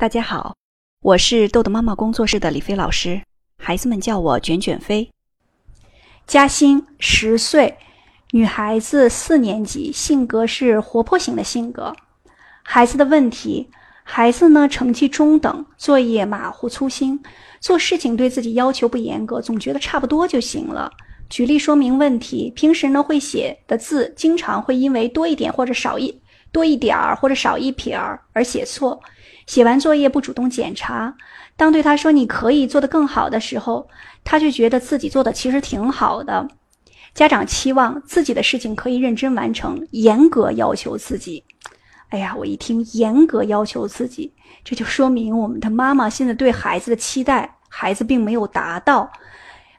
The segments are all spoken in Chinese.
大家好，我是豆豆妈妈工作室的李飞老师，孩子们叫我卷卷飞。嘉欣十岁，女孩子，四年级，性格是活泼型的性格。孩子的问题：孩子呢成绩中等，作业马虎粗心，做事情对自己要求不严格，总觉得差不多就行了。举例说明问题：平时呢会写的字，经常会因为多一点或者少一多一点儿或者少一撇儿而写错。写完作业不主动检查，当对他说“你可以做得更好”的时候，他就觉得自己做的其实挺好的。家长期望自己的事情可以认真完成，严格要求自己。哎呀，我一听严格要求自己，这就说明我们的妈妈现在对孩子的期待，孩子并没有达到。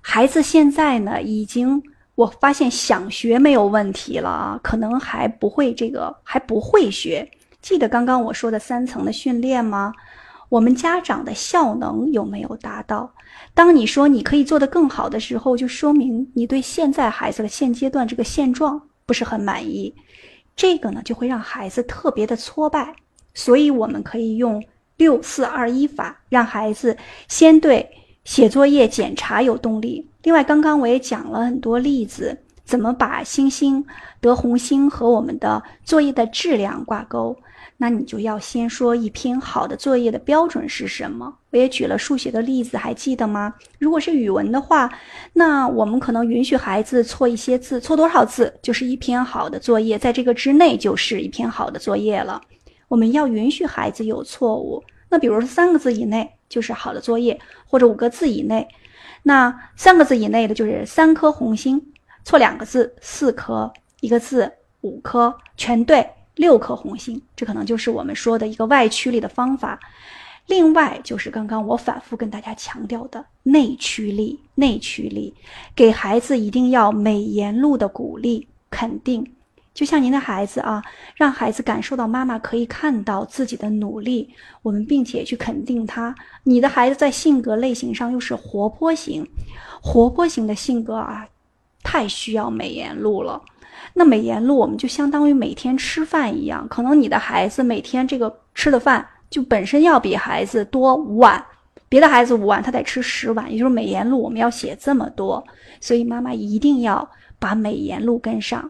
孩子现在呢，已经我发现想学没有问题了啊，可能还不会这个，还不会学。记得刚刚我说的三层的训练吗？我们家长的效能有没有达到？当你说你可以做得更好的时候，就说明你对现在孩子的现阶段这个现状不是很满意。这个呢，就会让孩子特别的挫败。所以我们可以用六四二一法，让孩子先对写作业检查有动力。另外，刚刚我也讲了很多例子。怎么把星星得红星和我们的作业的质量挂钩？那你就要先说一篇好的作业的标准是什么。我也举了数学的例子，还记得吗？如果是语文的话，那我们可能允许孩子错一些字，错多少字就是一篇好的作业，在这个之内就是一篇好的作业了。我们要允许孩子有错误。那比如说三个字以内就是好的作业，或者五个字以内，那三个字以内的就是三颗红星。错两个字四颗，一个字五颗，全对六颗红心，这可能就是我们说的一个外驱力的方法。另外就是刚刚我反复跟大家强调的内驱力，内驱力，给孩子一定要美言录的鼓励肯定。就像您的孩子啊，让孩子感受到妈妈可以看到自己的努力，我们并且去肯定他。你的孩子在性格类型上又是活泼型，活泼型的性格啊。太需要美颜录了，那美颜录我们就相当于每天吃饭一样，可能你的孩子每天这个吃的饭就本身要比孩子多五碗，别的孩子五碗他得吃十碗，也就是美颜录我们要写这么多，所以妈妈一定要把美颜录跟上。